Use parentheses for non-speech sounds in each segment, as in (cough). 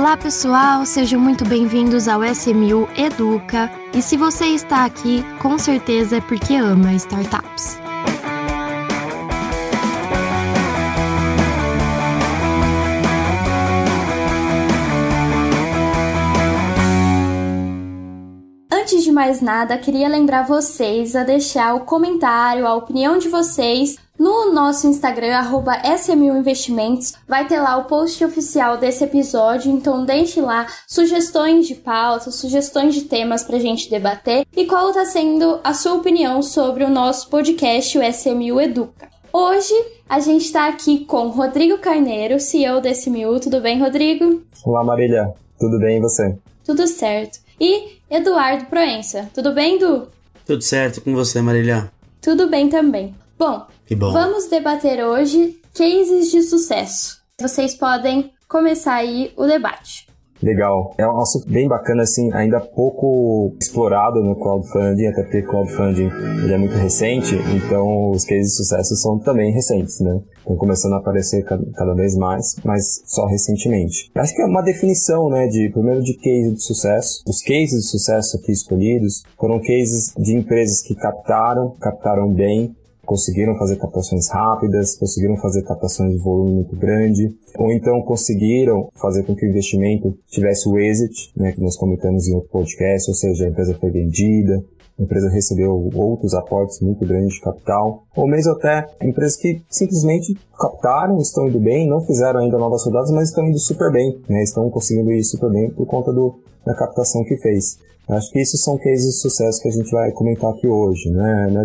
Olá pessoal, sejam muito bem-vindos ao SMU Educa. E se você está aqui, com certeza é porque ama startups. Antes de mais nada, queria lembrar vocês a deixar o comentário, a opinião de vocês no nosso Instagram, arroba Investimentos, vai ter lá o post oficial desse episódio, então deixe lá sugestões de pautas, sugestões de temas pra gente debater e qual está sendo a sua opinião sobre o nosso podcast, o SMU Educa. Hoje a gente está aqui com Rodrigo Carneiro, CEO da SMU. Tudo bem, Rodrigo? Olá, Marília. Tudo bem e você? Tudo certo. E Eduardo Proença. Tudo bem, Du? Tudo certo com você, Marília? Tudo bem também. Bom, bom, vamos debater hoje cases de sucesso. Vocês podem começar aí o debate. Legal. É um assunto bem bacana, assim, ainda pouco explorado no crowdfunding, até porque crowdfunding ele é muito recente, então os cases de sucesso são também recentes, né? Estão começando a aparecer cada vez mais, mas só recentemente. Acho que é uma definição, né, de, primeiro de case de sucesso. Os cases de sucesso aqui escolhidos foram cases de empresas que captaram, captaram bem, conseguiram fazer captações rápidas, conseguiram fazer captações de volume muito grande, ou então conseguiram fazer com que o investimento tivesse o exit, né, que nós comentamos em outro podcast, ou seja, a empresa foi vendida, a empresa recebeu outros aportes muito grandes de capital, ou mesmo até empresas que simplesmente captaram, estão indo bem, não fizeram ainda novas rodadas, mas estão indo super bem, né? estão conseguindo ir super bem por conta do, da captação que fez. Acho que esses são cases de sucesso que a gente vai comentar aqui hoje, né, né?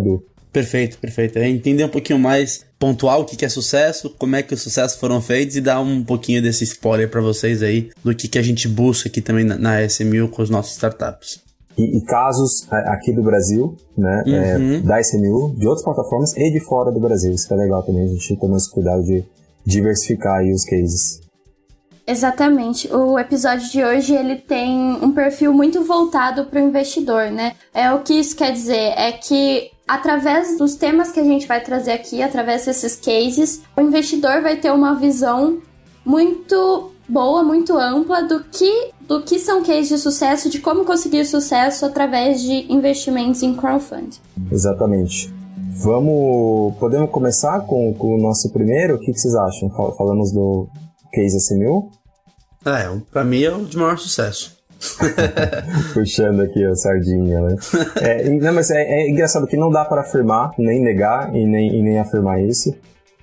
Perfeito, perfeito. É entender um pouquinho mais pontual o que, é sucesso, como é que os sucessos foram feitos e dar um pouquinho desse spoiler para vocês aí do que, que a gente busca aqui também na, na SMU com os nossos startups. E, e, casos aqui do Brasil, né, é, uhum. é, da SMU, de outras plataformas e de fora do Brasil. Isso é legal também, a gente tomar esse cuidado de diversificar aí os cases. Exatamente. O episódio de hoje ele tem um perfil muito voltado para o investidor, né? É o que isso quer dizer é que através dos temas que a gente vai trazer aqui, através desses cases, o investidor vai ter uma visão muito boa, muito ampla do que do que são cases de sucesso, de como conseguir sucesso através de investimentos em crowdfunding. Exatamente. Vamos, podemos começar com, com o nosso primeiro? O que, que vocês acham? Falamos do case SMU? É, para mim é o de maior sucesso. (laughs) Puxando aqui a sardinha, né? É, não, mas é, é, engraçado que não dá para afirmar, nem negar e nem, e nem afirmar isso,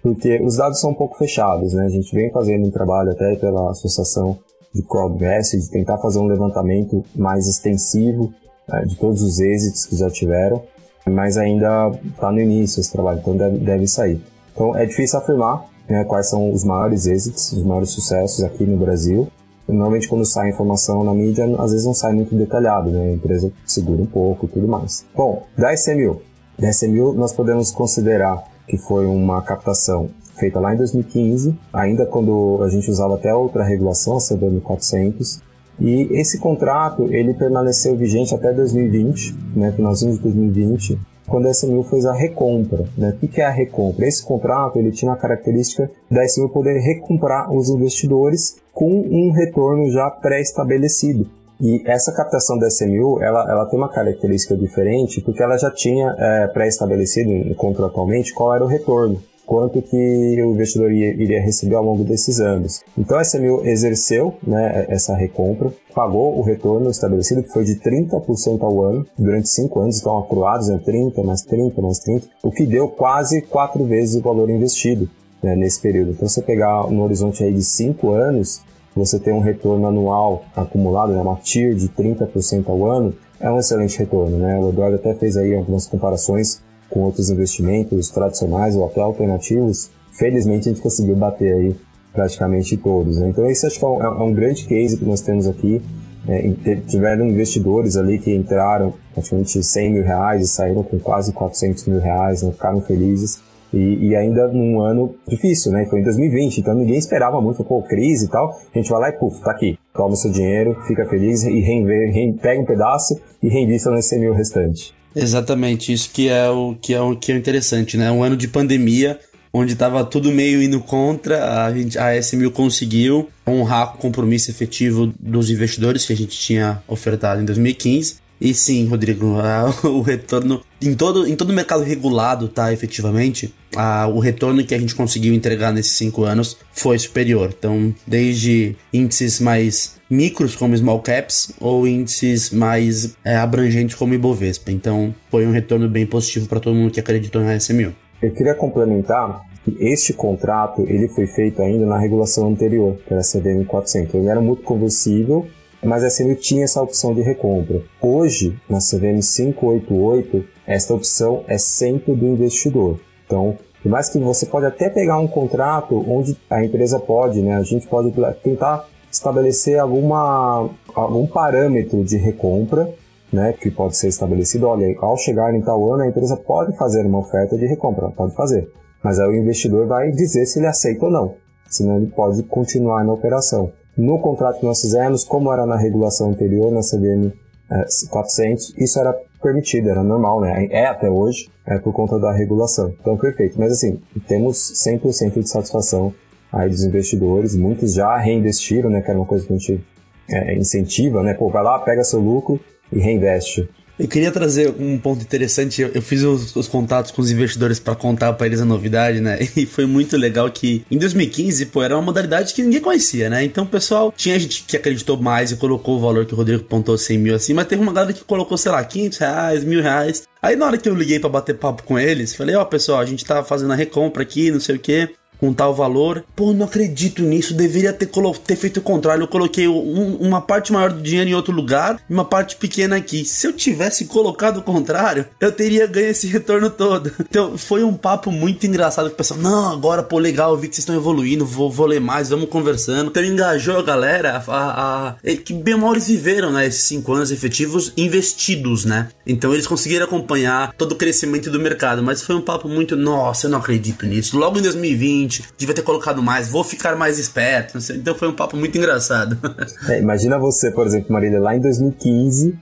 porque os dados são um pouco fechados, né? A gente vem fazendo um trabalho até pela associação de Crowdvest de tentar fazer um levantamento mais extensivo né, de todos os êxitos que já tiveram, mas ainda está no início esse trabalho, então deve, deve sair. Então é difícil afirmar né, quais são os maiores êxitos, os maiores sucessos aqui no Brasil, Normalmente quando sai informação na mídia, às vezes não sai muito detalhado, né? A empresa segura um pouco e tudo mais. Bom, da SMU. Da SMU nós podemos considerar que foi uma captação feita lá em 2015, ainda quando a gente usava até outra regulação, a CBM 400, e esse contrato ele permaneceu vigente até 2020, né, finalzinho de 2020, quando a SMU fez a recompra. Né? O que é a recompra? Esse contrato ele tinha a característica da SMU poder recomprar os investidores com um retorno já pré-estabelecido. E essa captação da SMU, ela, ela tem uma característica diferente, porque ela já tinha é, pré-estabelecido contratualmente qual era o retorno, quanto que o investidor ia, iria receber ao longo desses anos. Então a SMU exerceu né, essa recompra, pagou o retorno estabelecido, que foi de 30% ao ano, durante 5 anos, então acruados né, 30, mais 30, mais 30, o que deu quase 4 vezes o valor investido né, nesse período. Então, você pegar no horizonte aí de 5 anos, você ter um retorno anual acumulado, né, uma TIR de 30% ao ano, é um excelente retorno. Né? O Eduardo até fez aí algumas comparações com outros investimentos tradicionais ou até alternativos. Felizmente, a gente conseguiu bater aí praticamente todos. Né? Então, esse acho que é um, é um, grande case que nós temos aqui. É, tiveram investidores ali que entraram praticamente 100 mil reais e saíram com quase 400 mil reais, né? ficaram felizes. E, e, ainda num ano difícil, né? Foi em 2020, então ninguém esperava muito, pô, crise e tal. A gente vai lá e, puf, tá aqui. Toma o seu dinheiro, fica feliz e reinve, pega um pedaço e reinvista nesse mil restante. Exatamente, isso que é o que é o que é interessante, né? Um ano de pandemia onde tava tudo meio indo contra, a, gente, a S1000 conseguiu honrar o compromisso efetivo dos investidores que a gente tinha ofertado em 2015. E sim, Rodrigo, (laughs) o retorno em todo em todo mercado regulado, tá, efetivamente, a, o retorno que a gente conseguiu entregar nesses cinco anos foi superior. Então, desde índices mais micros como small caps ou índices mais é, abrangentes como Ibovespa. Então, foi um retorno bem positivo para todo mundo que acreditou na SMU. Eu queria complementar que este contrato ele foi feito ainda na regulação anterior, que era a CDM 400. Ele era muito conversível mas a SMU tinha essa opção de recompra. Hoje, na CVM 588, esta opção é sempre do investidor. Então, por mais que você pode até pegar um contrato onde a empresa pode, né, a gente pode tentar estabelecer alguma, algum parâmetro de recompra, né, que pode ser estabelecido. Olha, ao chegar em tal ano, a empresa pode fazer uma oferta de recompra, pode fazer. Mas aí o investidor vai dizer se ele aceita ou não, senão ele pode continuar na operação. No contrato que nós fizemos, como era na regulação anterior, na CVM é, 400, isso era permitido, era normal, né? É até hoje, é por conta da regulação. Então, perfeito. Mas assim, temos 100% de satisfação aí dos investidores, muitos já reinvestiram, né? Que era uma coisa que a gente é, incentiva, né? Pô, vai lá, pega seu lucro e reinveste. Eu queria trazer um ponto interessante. Eu, fiz os, os, contatos com os investidores para contar para eles a novidade, né? (laughs) E foi muito legal que em 2015, pô, era uma modalidade que ninguém conhecia, né? Então o pessoal tinha gente que acreditou mais e colocou o valor que o Rodrigo pontou 100 mil assim, mas teve uma galera que colocou, sei lá, 500 reais, mil reais. Aí na hora que eu liguei para bater papo com eles, falei: Ó, oh, pessoal, a gente tá fazendo a recompra aqui, não sei o que com tal valor. Pô, não acredito nisso, deveria ter, ter feito o contrário. Eu coloquei um, uma parte maior do dinheiro em outro lugar e uma parte pequena aqui. Se eu tivesse colocado o contrário, eu teria ganho esse retorno todo. (laughs) Então, foi um papo muito engraçado. O pessoal, não, agora, pô, legal, eu vi que vocês estão evoluindo, vou, vou ler mais, vamos conversando. Então, engajou a galera a, a, é que bem mal eles viveram, né, esses cinco anos efetivos investidos, né? Então, eles conseguiram acompanhar todo o crescimento do mercado, mas foi um papo muito, nossa, eu não acredito nisso. Logo em 2020, devia ter colocado mais, vou ficar mais esperto. Então foi um papo muito engraçado. (laughs) É, imagina você, por exemplo, Marília, lá em 2015,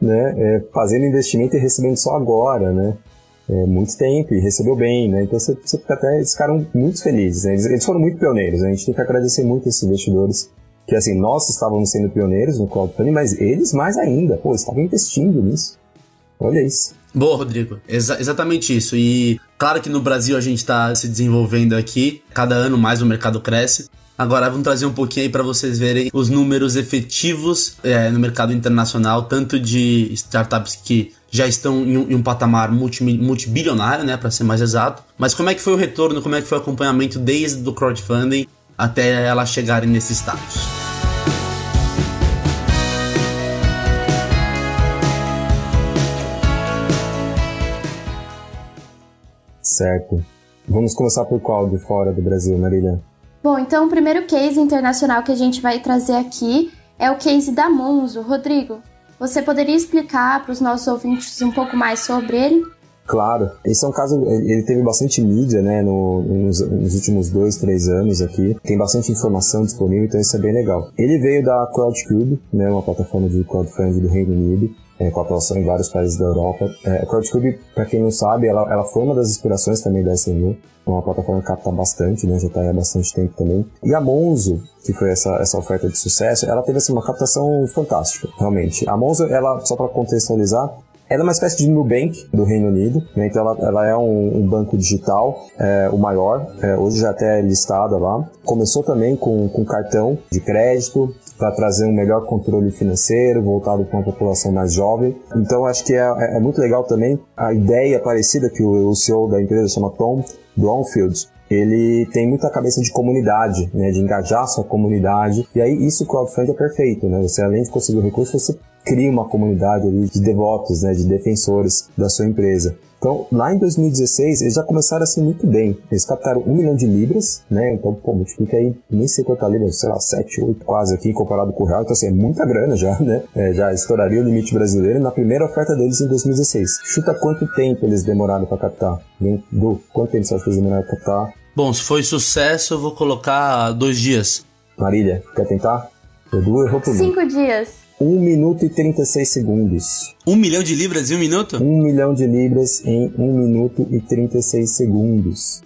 né, é, fazendo investimento e recebendo só agora, né? É, muito tempo e recebeu bem, né? Então você, você fica até, eles ficaram muito felizes, né? eles, eles, foram muito pioneiros, né? a gente tem que agradecer muito esses investidores, que assim, nós estávamos sendo pioneiros no crowdfunding, mas eles mais ainda, pô, estavam investindo nisso. Olha isso. Boa, Rodrigo. Exa exatamente isso. E claro que no Brasil a gente está se desenvolvendo aqui, cada ano mais o mercado cresce. Agora vamos trazer um pouquinho aí para vocês verem os números efetivos é, no mercado internacional, tanto de startups que já estão em um, em um patamar multi, multibilionário, né, para ser mais exato. Mas como é que foi o retorno, como é que foi o acompanhamento desde o crowdfunding até elas chegarem nesse status? Certo. Vamos começar por qual de fora do Brasil, Marília? Bom, então o primeiro case internacional que a gente vai trazer aqui é o case da Monzo. Rodrigo, você poderia explicar para os nossos ouvintes um pouco mais sobre ele? Claro, esse é um caso, ele teve bastante mídia, né, no, nos, nos, últimos dois, três anos aqui, tem bastante informação disponível, então isso é bem legal. Ele veio da CrowdCube, né, uma plataforma de crowdfunding do Reino Unido, é, com atuação em vários países da Europa. É, a CrowdCube, para quem não sabe, ela, ela foi uma das inspirações também da SMU, é uma plataforma que capta bastante, né, já está há bastante tempo também. E a Monzo, que foi essa, essa oferta de sucesso, ela teve assim, uma captação fantástica, realmente. A Monzo, ela, só para contextualizar, ela é uma espécie de Nubank do Reino Unido, né? então ela, ela, é um, um banco digital, é, o maior, é, hoje já até é listada lá. Começou também com, com cartão de crédito, para trazer um melhor controle financeiro voltado para uma população mais jovem. Então acho que é, é, é muito legal também a ideia parecida que o, o CEO da empresa chama Tom Blomfield, ele tem muita cabeça de comunidade, né, de engajar sua comunidade. E aí isso crowdfunding é perfeito, né? Você além de conseguir o recurso, você cria uma comunidade ali de devotos, né, de defensores da sua empresa. Então, lá em 2016, eles já começaram assim muito bem. Eles captaram um milhão de libras, né? Então, pô, multiplica aí, nem sei quanta libra, sei lá, 7, 8 quase aqui, comparado com o real. Então, assim, é muita grana já, né? É, já estouraria o limite brasileiro na primeira oferta deles em 2016. Chuta quanto tempo eles demoraram para captar? Do quanto tempo você acha que eles demoraram para captar? Bom, se foi sucesso, eu vou colocar dois dias. Marília, quer tentar? Edu errou por Cinco dias. 1 minuto e 36 segundos. 1 milhão de libras em um minuto? 1 milhão de libras em 1 minuto e 36 segundos.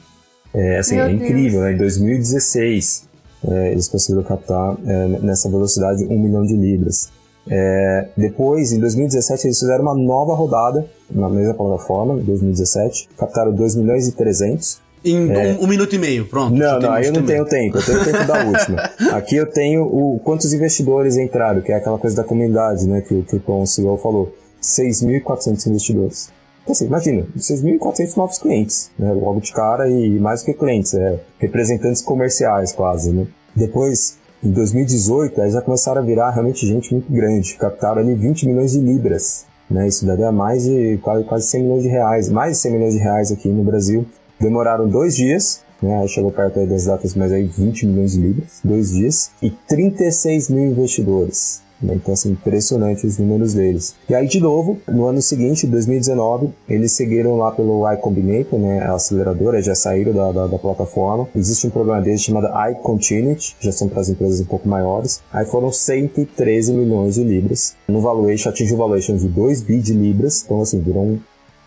É, assim, é incrível, né? Em 2016, é, eles conseguiram captar é, nessa velocidade um milhão de libras. É, depois, em 2017, eles fizeram uma nova rodada na mesma plataforma, em 2017, captaram 2 milhões e 300. Em é... um, um, minuto e meio, pronto. Não, não, aí eu não tenho tempo, eu tenho o tempo da (laughs) última. Aqui eu tenho o quantos investidores entraram, que é aquela coisa da comunidade, né, que, que o Tom CEO falou. 6.400 investidores. Então, assim, imagina, 6.400 novos clientes, né, logo de cara, e mais do que clientes, é, representantes comerciais quase, né. Depois, em 2018, aí já começaram a virar realmente gente muito grande, captaram ali 20 milhões de libras, né, isso daria mais de quase, quase 100 milhões de reais, mais de 100 milhões de reais aqui no Brasil. Demoraram dois dias, né, aí chegou perto das datas, mas aí 20 milhões de libras, dois dias, e 36 mil investidores. Né? Então, assim, impressionante os números deles. E aí, de novo, no ano seguinte, 2019, eles seguiram lá pelo iCombinator, né, a aceleradora, já saíram da, da, da plataforma. Existe um programa deles chamado iContinuity, já são para as empresas um pouco maiores. Aí foram 113 milhões de libras. No valuation, atingiu o valuation de 2 bi de libras. Então, assim, virou um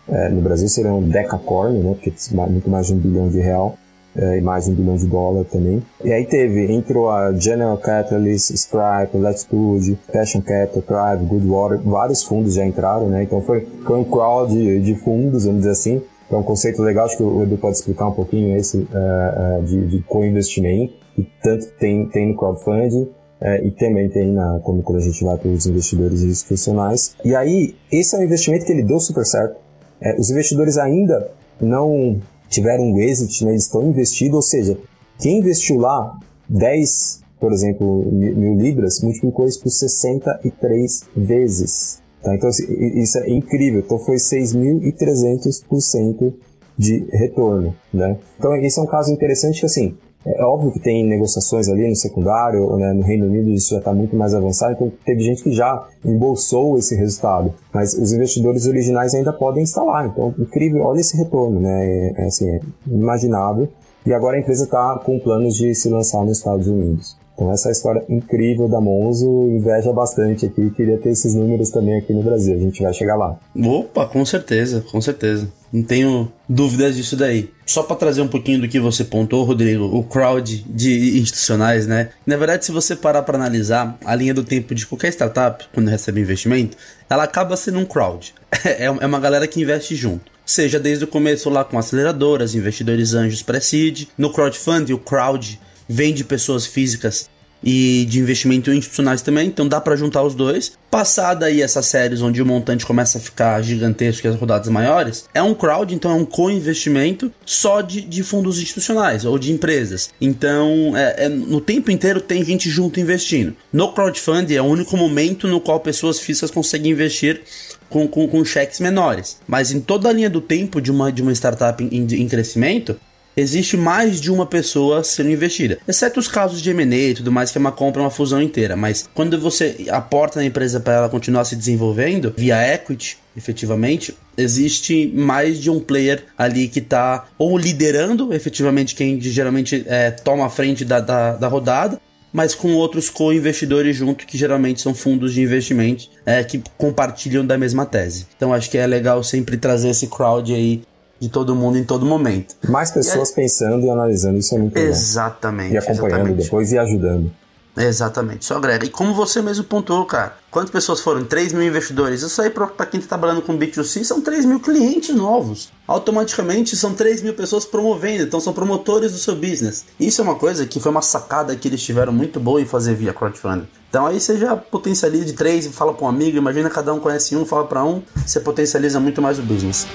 é, no Brasil seria um decacorn, né? Porque muito mais de um bilhão de real é, e mais de um bilhão de dólar também. E aí teve, entrou a General Catalyst, Stripe, Latitude, Passion Capital, Thrive, Goodwater, vários fundos já entraram, né? Então foi, foi um crowd de, de fundos, vamos dizer assim. É um conceito legal, acho que o Edu pode explicar um pouquinho esse uh, uh, de, de co-investimento, que tanto tem, tem no crowdfunding, é, e também tem na, quando, quando a gente vai para os investidores institucionais. E aí, esse é um investimento que ele deu super certo. É, os investidores ainda não tiveram um exit, né, eles estão investidos, ou seja, quem investiu lá 10, por exemplo, mil libras, multiplicou isso por 63 vezes. Tá? Então, assim, isso é incrível. Então, foi 6.300% de retorno. Né? Então, esse é um caso interessante que, assim, é óbvio que tem negociações ali no secundário, né, no Reino Unido isso já está muito mais avançado, então teve gente que já embolsou esse resultado, mas os investidores originais ainda podem instalar, então incrível, olha esse retorno, né, é, é assim, é inimaginável, e agora a empresa está com planos de se lançar nos Estados Unidos. Então essa é história incrível da Monzo, inveja bastante aqui, queria ter esses números também aqui no Brasil, a gente vai chegar lá. Opa, com certeza, com certeza. Não tenho dúvidas disso daí. Só para trazer um pouquinho do que você pontou, Rodrigo, o crowd de institucionais, né? Na verdade, se você parar para analisar a linha do tempo de qualquer startup, quando recebe investimento, ela acaba sendo um crowd. (laughs) É, é uma galera que investe junto seja desde o começo lá com aceleradoras, investidores anjos pré-seed. No crowdfunding, o crowd vem de pessoas físicas e de investimento institucionais também, então dá para juntar os dois. Passada aí essas séries onde o montante começa a ficar gigantesco e as rodadas maiores, é um crowd, então é um co-investimento só de, de fundos institucionais ou de empresas. Então, é, é, no tempo inteiro tem gente junto investindo. No crowdfunding é o único momento no qual pessoas físicas conseguem investir com, com, com, cheques menores. Mas em toda a linha do tempo de uma, de uma startup em, em crescimento, existe mais de uma pessoa sendo investida. Exceto os casos de M&A e tudo mais, que é uma compra, uma fusão inteira. Mas quando você aporta na empresa para ela continuar se desenvolvendo, via equity, efetivamente, existe mais de um player ali que está ou liderando, efetivamente, quem geralmente é, toma a frente da, da, da rodada, mas com outros co-investidores junto, que geralmente são fundos de investimento é, que compartilham da mesma tese. Então acho que é legal sempre trazer esse crowd aí de todo mundo em todo momento. Mais pessoas aí... pensando e analisando, isso é muito legal. Exatamente. E acompanhando exatamente. depois e ajudando. Exatamente, só agrega. E como você mesmo pontuou, cara, quantas pessoas foram? 3 mil investidores. Isso aí, para quem está trabalhando com B2C, são 3 mil clientes novos. Automaticamente são 3 mil pessoas promovendo, então são promotores do seu business. Isso é uma coisa que foi uma sacada que eles tiveram muito boa em fazer via crowdfunding. Então aí você já potencializa de 3 e fala para um amigo, imagina cada um conhece um, fala para um, você potencializa muito mais o business.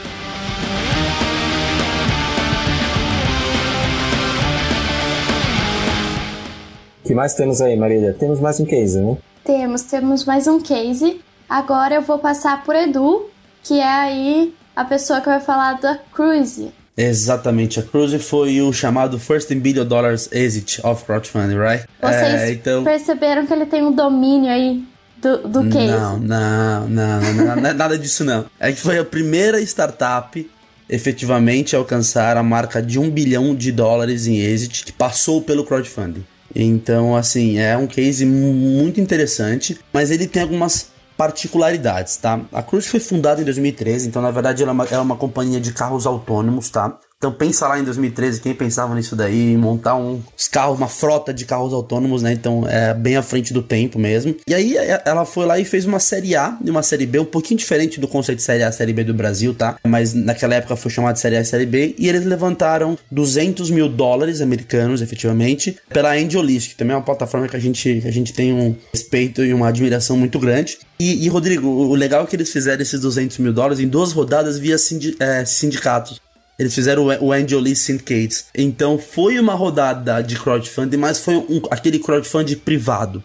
Que mais temos aí, Marília? Temos mais um case, né? Temos, temos mais um case. Agora eu vou passar por Edu, que é aí a pessoa que vai falar da Cruise. Exatamente, a Cruise foi o chamado First in Billion Dollars Exit of Crowdfunding, right? Vocês é, então... perceberam que ele tem um domínio aí do, do case? Não, não, não, não, não nada disso não. É que foi a primeira startup efetivamente a alcançar a marca de um bilhão de dólares em exit que passou pelo crowdfunding. Então, assim, é um case muito interessante, mas ele tem algumas particularidades, tá? A Cruise foi fundada em 2013, então na verdade ela é uma, é uma companhia de carros autônomos, tá? Então pensa lá em 2013, quem pensava nisso daí, montar um carros, uma frota de carros autônomos, né? Então é bem à frente do tempo mesmo. E aí é, ela foi lá e fez uma série A e uma série B, um pouquinho diferente do conceito de série A série B do Brasil, tá? Mas naquela época foi chamado de série A e série B. E eles levantaram 200 mil dólares americanos, efetivamente, pela AngelList, que também é uma plataforma que a gente, que a gente tem um respeito e uma admiração muito grande. E, e, Rodrigo, o legal é que eles fizeram esses 200 mil dólares em duas rodadas via sindi é, sindicatos. Eles fizeram o Angel Lee Syndicates. Então foi uma rodada de crowdfunding, mas foi um, aquele crowdfunding privado,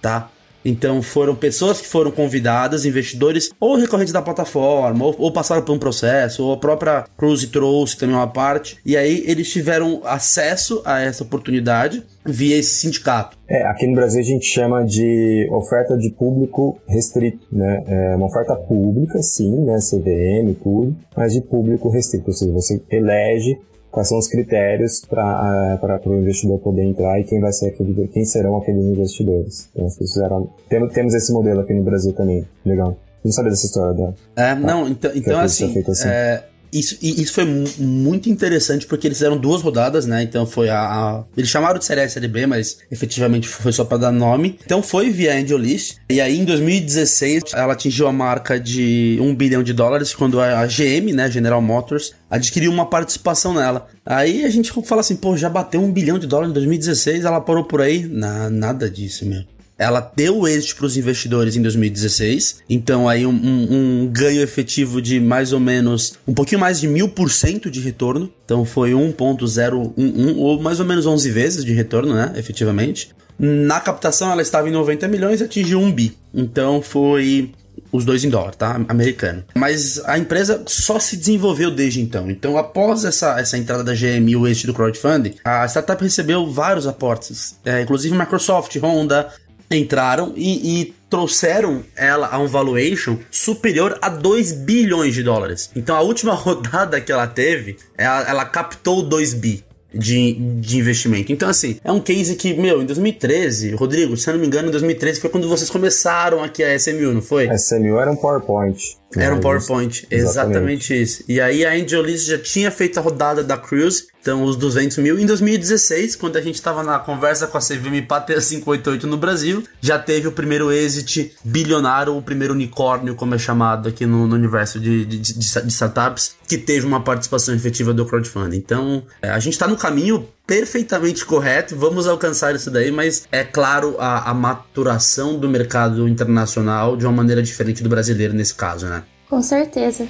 tá? Então foram pessoas que foram convidadas, investidores ou recorrentes da plataforma, ou, ou, passaram por um processo, ou a própria Cruise trouxe também uma parte. E aí eles tiveram acesso a essa oportunidade via esse sindicato. É, aqui no Brasil a gente chama de oferta de público restrito, né? É uma oferta pública, sim, né? CVM, tudo, mas de público restrito, ou seja, você elege quais são os critérios para o investidor poder entrar e quem vai ser aquele, quem serão aqueles investidores. Então, fizeram, temos, temos esse modelo aqui no Brasil também. Legal. Não sabia dessa história da. É, não, então, então assim, assim. É, isso, isso foi muito interessante porque eles fizeram duas rodadas, né? Então foi a. a eles chamaram de série A série B, mas efetivamente foi só para dar nome. Então foi via Angel List. E aí em 2016 ela atingiu a marca de 1 bilhão de dólares quando a GM, né? General Motors, adquiriu uma participação nela. Aí a gente fala assim, pô, já bateu um bilhão de dólares em 2016, ela parou por aí? Na, nada disso, meu ela deu êxito para os investidores em 2016. Então, aí, um, um, um, ganho efetivo de mais ou menos um pouquinho mais de mil por cento de retorno. Então, foi 1,011 ou mais ou menos 11 vezes de retorno, né? Efetivamente. Na captação, ela estava em 90 milhões e atingiu 1 bi. Então, foi os dois em dólar, tá? Americano. Mas a empresa só se desenvolveu desde então. Então, após essa, essa entrada da GM e o êxito do crowdfunding, a startup recebeu vários aportes, é, inclusive Microsoft, Honda, entraram e, e, trouxeram ela a um valuation superior a 2 bilhões de dólares. Então a última (laughs) rodada que ela teve, ela, ela captou 2 bi de, de investimento. Então, assim, é um case que, meu, em 2013, Rodrigo, se eu não me engano, em 2013 foi quando vocês começaram aqui a SMU, não foi? A SMU era um PowerPoint. Era um PowerPoint, exatamente. exatamente isso. E aí a AngelList já tinha feito a rodada da Cruise, então os 200 mil. Em 2016, quando a gente estava na conversa com a CVM Patria 588 no Brasil, já teve o primeiro exit bilionário, o primeiro unicórnio, como é chamado aqui no, no universo de, de, de, de, startups, que teve uma participação efetiva do crowdfunding. Então, é, a gente está no caminho perfeitamente correto, vamos alcançar isso daí, mas é claro a, a maturação do mercado internacional de uma maneira diferente do brasileiro nesse caso, né? Com certeza.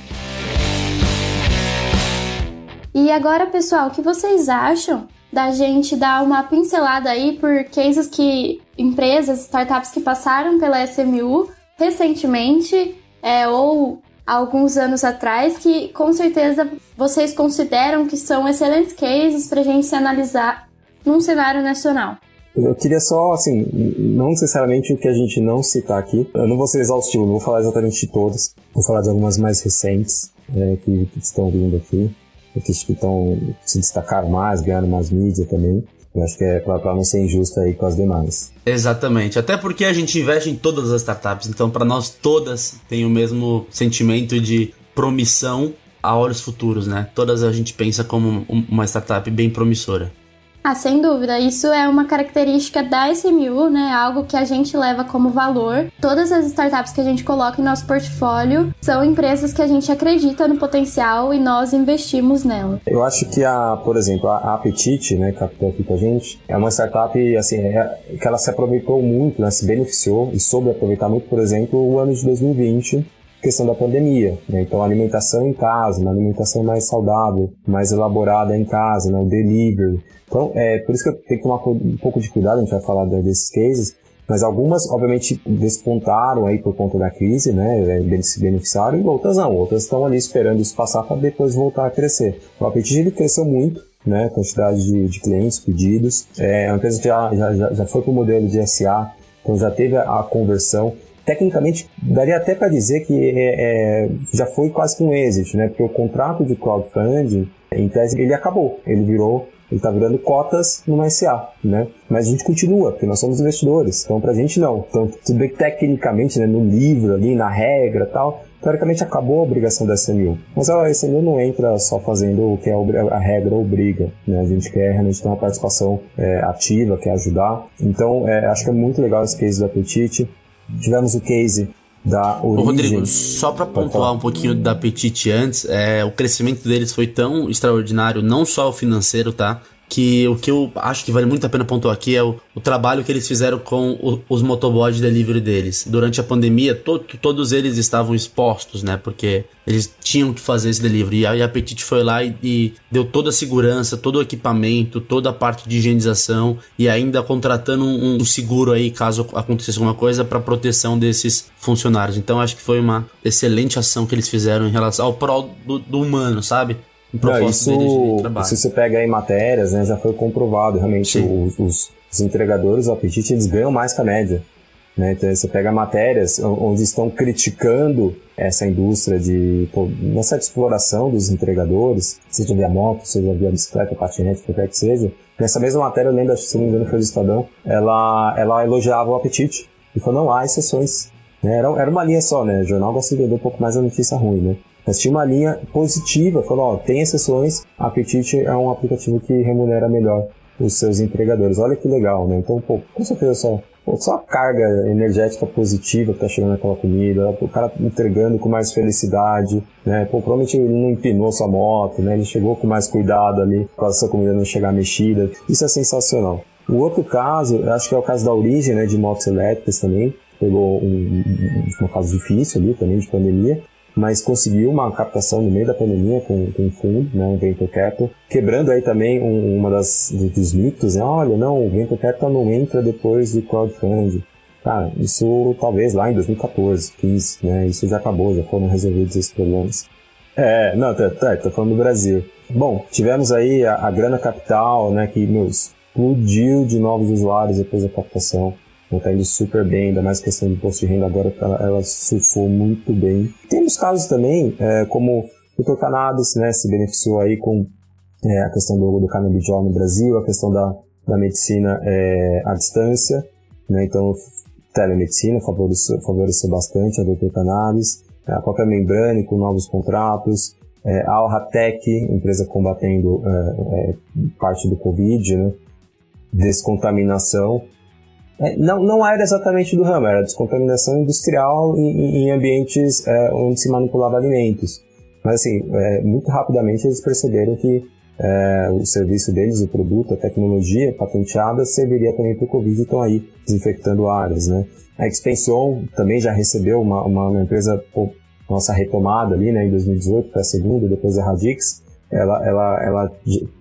E agora, pessoal, o que vocês acham da gente dar uma pincelada aí por cases que empresas, startups que passaram pela SMU recentemente é, ou alguns anos atrás que com certeza vocês consideram que são excelentes cases para a gente se analisar num cenário nacional. Eu queria só, assim, não necessariamente o que a gente não citar aqui. Eu não vou ser exaustivo, não vou falar exatamente de todas. Vou falar de algumas mais recentes é, que, que, estão vindo aqui, que estão se destacaram mais, ganharam mais mídia também. Eu acho que é para não ser injusto aí com as demais. Exatamente. Até porque a gente investe em todas as startups, então para nós todas tem o mesmo sentimento de promissão a olhos futuros, né? Todas a gente pensa como uma startup bem promissora. Ah, sem dúvida. Isso é uma característica da SMU, né? Algo que a gente leva como valor. Todas as startups que a gente coloca em nosso portfólio são empresas que a gente acredita no potencial e nós investimos nela. Eu acho que a, por exemplo, a Apetite, né, que captou aqui com a gente, é uma startup assim, é, que ela se aproveitou muito, né, se beneficiou e soube aproveitar muito, por exemplo, o ano de 2020 questão da pandemia, né? Então, alimentação em casa, uma alimentação mais saudável, mais elaborada em casa, né? Delivery. Então, é por isso que eu tenho que tomar um pouco de cuidado, a gente vai falar desses cases, mas algumas, obviamente, despontaram aí por conta da crise, né? É, se beneficiaram, e outras não. Outras estão ali esperando isso passar para depois voltar a crescer. O Apetite, ele cresceu muito, né? Quantidade de, de clientes, pedidos. É uma empresa já, já, já foi para o modelo de SA, então já teve a, a conversão tecnicamente daria até para dizer que é, é, já foi quase que um exit, né? Porque o contrato de crowdfunding, em tese, ele acabou, ele virou ele está virando cotas no SA, né? Mas a gente continua, porque nós somos investidores, então para a gente não. Então, tudo bem que tecnicamente, né, no livro ali, na regra tal, teoricamente acabou a obrigação da SMU. Mas a SMU não entra só fazendo o que a regra obriga, né? A gente quer realmente ter uma participação é, ativa, quer ajudar. Então, é, acho que é muito legal esse case da Petite. Tivemos o case da origem. Ô, Rodrigo, só para pontuar um pouquinho da Petite antes, é, o crescimento deles foi tão extraordinário, não só o financeiro, tá? Que o que eu acho que vale muito a pena pontuar aqui é o, o trabalho que eles fizeram com o, os motoboys de delivery deles. Durante a pandemia, to, todos eles estavam expostos, né? Porque eles tinham que fazer esse delivery. E a Apetite foi lá e, e, deu toda a segurança, todo o equipamento, toda a parte de higienização e ainda contratando um, um seguro aí caso acontecesse alguma coisa para proteção desses funcionários. Então acho que foi uma excelente ação que eles fizeram em relação ao prol do, do humano, sabe? Não, isso, se você pega aí matérias, né, já foi comprovado realmente os, os, os, entregadores, o apetite, eles ganham mais que a média. Né? Então você pega matérias onde estão criticando essa indústria de pô, uma certa exploração dos entregadores, seja via moto, seja via bicicleta, patinete, qualquer que seja. Nessa mesma matéria, eu lembro, se não me engano foi do Estadão, ela, ela elogiava o apetite e falou, não, há exceções. Né? Era, era uma linha só, né? O jornal gosta de vender um pouco mais a notícia ruim, né? Mas tinha uma linha positiva, falou, ó, tem exceções, Apetite é um aplicativo que remunera melhor os seus entregadores. Olha que legal, né? Então, pô, com certeza só, pô, só a carga energética positiva que tá chegando naquela comida, o cara entregando com mais felicidade, né? Pô, provavelmente ele não empinou sua moto, né? Ele chegou com mais cuidado ali, para a sua comida não chegar mexida. Isso é sensacional. O outro caso, acho que é o caso da origem, né, de motos elétricas também, pegou um, uma fase difícil ali também de pandemia, mas conseguiu uma captação no meio da pandemia com, com um fundo, né, um venture capital, quebrando aí também um, uma das dos mitos, né, olha, não, o venture capital não entra depois do crowdfunding. Cara, isso talvez lá em 2014, 15, né, isso já acabou, já foram resolvidos esses problemas. É, não, tá, tá, tô falando do Brasil. Bom, tivemos aí a, a grana capital, né, que, meu, explodiu de novos usuários depois da captação. Não está indo super bem, ainda mais questão de imposto de renda agora, ela, ela surfou muito bem. Temos casos também, é, como o Dr. Cannabis, né, se beneficiou aí com é, a questão do, do canabidiol no Brasil, a questão da, da medicina é, à distância, né, então telemedicina favoreceu, favoreceu bastante a Dr. Cannabis, a própria Membrane com novos contratos, é, a Alratec, empresa combatendo é, é, parte do Covid, né, descontaminação, é, não, não era exatamente do ramo, era descontaminação industrial em, em ambientes é, onde se manipulava alimentos. Mas assim, é, muito rapidamente eles perceberam que é, o serviço deles, o produto, a tecnologia patenteada serviria também para o Covid e estão aí desinfectando áreas, né? A Expansion também já recebeu uma, uma, uma empresa, pô, nossa retomada ali, né, em 2018, foi a segunda, depois a Radix, ela, ela, ela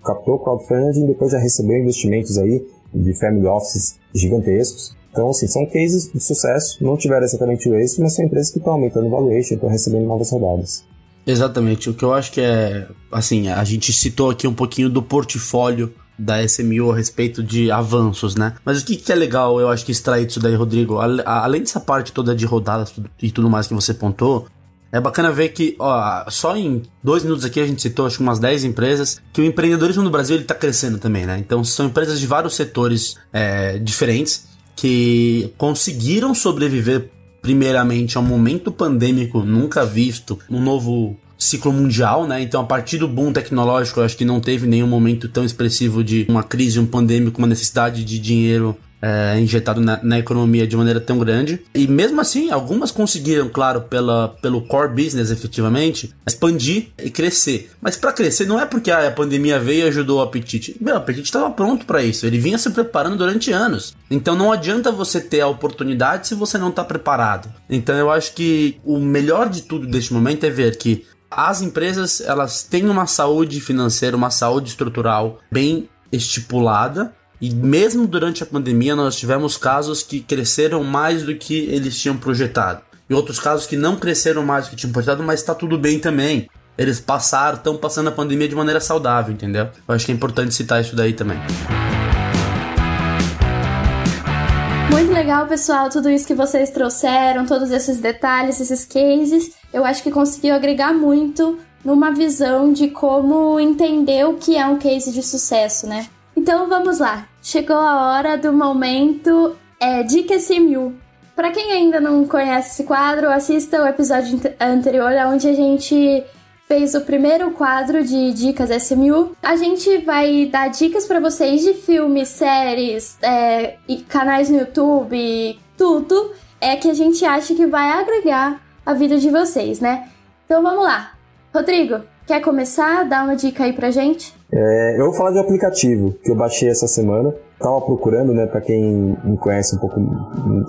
captou crowdfunding, depois já recebeu investimentos aí de family offices gigantescos. Então, assim, são cases de sucesso, não tiveram exatamente o êxito, mas são empresas que estão aumentando o valuation, estão recebendo novas rodadas. Exatamente. O que eu acho que é, assim, a gente citou aqui um pouquinho do portfólio da SMU a respeito de avanços, né? Mas o que, que é legal, eu acho que extrair disso daí, Rodrigo, além dessa parte toda de rodadas e tudo mais que você pontou, é bacana ver que, ó, só em dois minutos aqui a gente citou acho que umas 10 empresas que o empreendedorismo no Brasil ele tá crescendo também, né? Então são empresas de vários setores é, diferentes que conseguiram sobreviver primeiramente ao momento pandêmico nunca visto, um novo ciclo mundial, né? Então, a partir do boom tecnológico, eu acho que não teve nenhum momento tão expressivo de uma crise, um pandêmico, uma necessidade de dinheiro é, injetado na, na, economia de maneira tão grande. E mesmo assim, algumas conseguiram, claro, pela, pelo core business efetivamente, expandir e crescer. Mas para crescer não é porque ah, a pandemia veio e ajudou o apetite. Meu, o apetite estava pronto para isso. Ele vinha se preparando durante anos. Então não adianta você ter a oportunidade se você não está preparado. Então eu acho que o melhor de tudo deste momento é ver que as empresas elas têm uma saúde financeira, uma saúde estrutural bem estipulada e mesmo durante a pandemia, nós tivemos casos que cresceram mais do que eles tinham projetado. E outros casos que não cresceram mais do que tinham projetado, mas está tudo bem também. Eles passaram, estão passando a pandemia de maneira saudável, entendeu? Eu acho que é importante citar isso daí também. Muito legal, pessoal, tudo isso que vocês trouxeram, todos esses detalhes, esses cases. Eu acho que conseguiu agregar muito numa visão de como entender o que é um case de sucesso, né? Então vamos lá. Chegou a hora do momento é, Dicas SMU. Para quem ainda não conhece esse quadro, assista o episódio anterior, onde a gente fez o primeiro quadro de dicas SMU. A gente vai dar dicas para vocês de filmes, séries, é, canais no YouTube, tudo é que a gente acha que vai agregar a vida de vocês, né? Então vamos lá. Rodrigo, quer começar? Dá uma dica aí pra gente? É, eu vou falar de um aplicativo que eu baixei essa semana. Tava procurando, né, pra quem me conhece um pouco,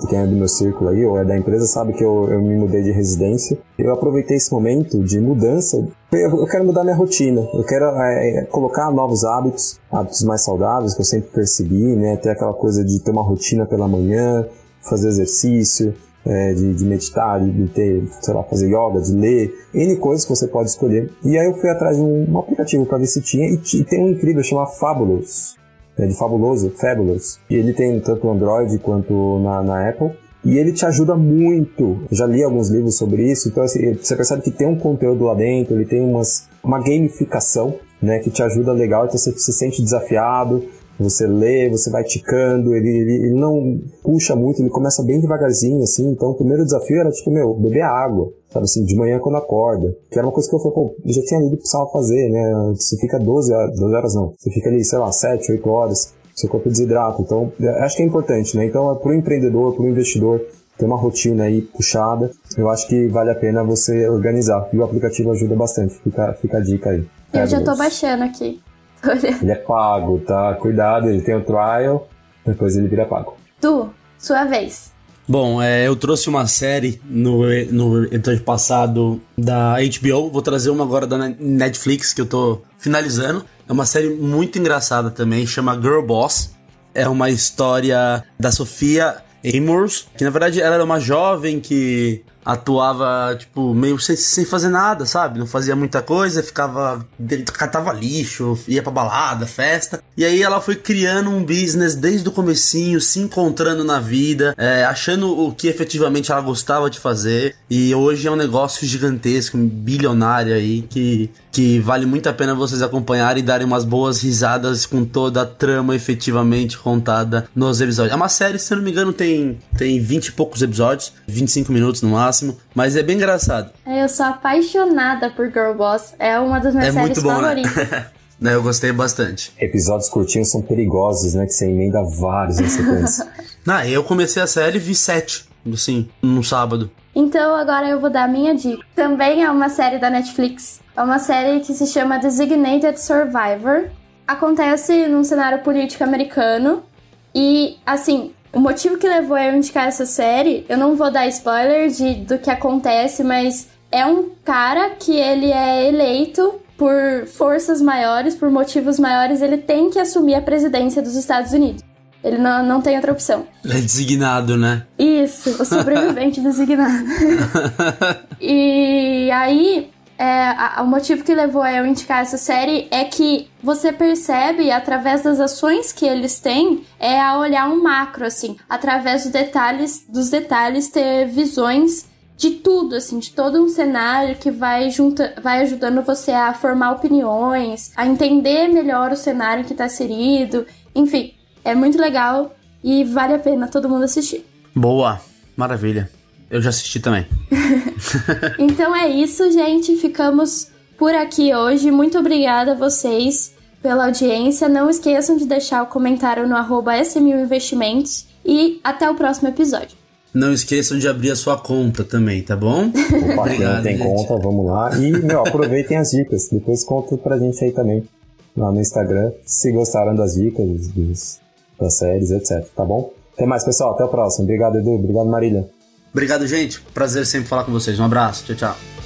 quem é do meu círculo aí, ou é da empresa, sabe que eu, eu me mudei de residência. Eu aproveitei esse momento de mudança. Eu, eu quero mudar minha rotina. Eu quero é, é, colocar novos hábitos, hábitos mais saudáveis, que eu sempre percebi, né, ter aquela coisa de ter uma rotina pela manhã, fazer exercício, é, de, de, meditar, de, ter, sei lá, fazer yoga, de ler, N coisas que você pode escolher. E aí eu fui atrás de um, aplicativo para ver se tinha, e, e, tem um incrível chamado Fabulous, é, de fabuloso, Fabulous. E ele tem tanto no Android quanto na, na Apple. E ele te ajuda muito. Já li alguns livros sobre isso, então assim, você percebe que tem um conteúdo lá dentro, ele tem umas, uma gamificação, né, que te ajuda legal, então você se sente desafiado, você lê, você vai ticando, ele, ele, ele, não puxa muito, ele começa bem devagarzinho, assim. Então, o primeiro desafio era, tipo, meu, beber água, sabe assim, de manhã quando acorda. Que era uma coisa que eu falei, pô, eu já tinha lido que precisava fazer, né? Você fica 12 horas, 12 horas não, você fica ali, sei lá, 7, 8 horas, seu corpo desidrata. Então, é, acho que é importante, né? Então, é pro empreendedor, pro investidor, ter uma rotina aí puxada, eu acho que vale a pena você organizar. E o aplicativo ajuda bastante, fica, fica a dica aí. Eu já tô baixando aqui. Ele é pago, tá? Cuidado, ele tem o trial, depois ele vira pago. Tu, sua vez. Bom, é, eu trouxe uma série no, no episódio passado da HBO, vou trazer uma agora da Netflix que eu tô finalizando. É uma série muito engraçada também, chama Girl Boss. É uma história da Sofia Amors, que na verdade ela era uma jovem que atuava, tipo, meio sem, sem fazer nada, sabe? Não fazia muita coisa, ficava. catava lixo, ia pra balada, festa. E aí ela foi criando um business desde o comecinho, se encontrando na vida, é, achando o que efetivamente ela gostava de fazer. E hoje é um negócio gigantesco, bilionário aí, que, que vale muito a pena vocês acompanharem e darem umas boas risadas com toda a trama efetivamente contada nos episódios. É uma série, se não me engano, tem, tem 20 e poucos episódios, 25 minutos no máximo máximo, mas é bem engraçado. É, eu sou apaixonada por Girl Boss. É uma das minhas é séries bom, né? favoritas. (laughs) Né? eu gostei bastante. Episódios curtinhos são perigosos, né? Que você emenda vários em sequência. (laughs) Não, eu comecei a série e vi sete, assim, no sábado. Então agora eu vou dar a minha dica. Também é uma série da Netflix. É uma série que se chama Designated Survivor. Acontece num cenário político americano. E, assim, o motivo que levou eu a indicar essa série, eu não vou dar spoiler de, do que acontece, mas é um cara que ele é eleito por forças maiores, por motivos maiores, ele tem que assumir a presidência dos Estados Unidos. Ele não, não tem outra opção. É designado, né? Isso, o sobrevivente (laughs) designado. (laughs) e aí, é, a, o motivo que levou a eu indicar essa série é que você percebe, através das ações que eles têm, é a olhar um macro, assim, através dos detalhes, dos detalhes ter visões de tudo, assim, de todo um cenário que vai, junta, vai ajudando você a formar opiniões, a entender melhor o cenário que está inserido. Enfim, é muito legal e vale a pena todo mundo assistir. Boa, maravilha. Eu já assisti também. (laughs) (laughs) então é isso, gente. Ficamos por aqui hoje. Muito obrigada a vocês pela audiência. Não esqueçam de deixar o comentário no arroba Investimentos e até o próximo episódio. Não esqueçam de abrir a sua conta também, tá bom? Opa, Obrigado, tem gente. conta, vamos lá. E, meu, aproveitem as dicas. Depois conta pra gente aí também, lá no Instagram, se gostaram das dicas, dos, das séries, etc. Tá bom? Até mais, pessoal. Até o próximo. Obrigado, Edu. Obrigado, Marília. Obrigado, gente. Prazer sempre falar com vocês. Um abraço. Tchau, tchau.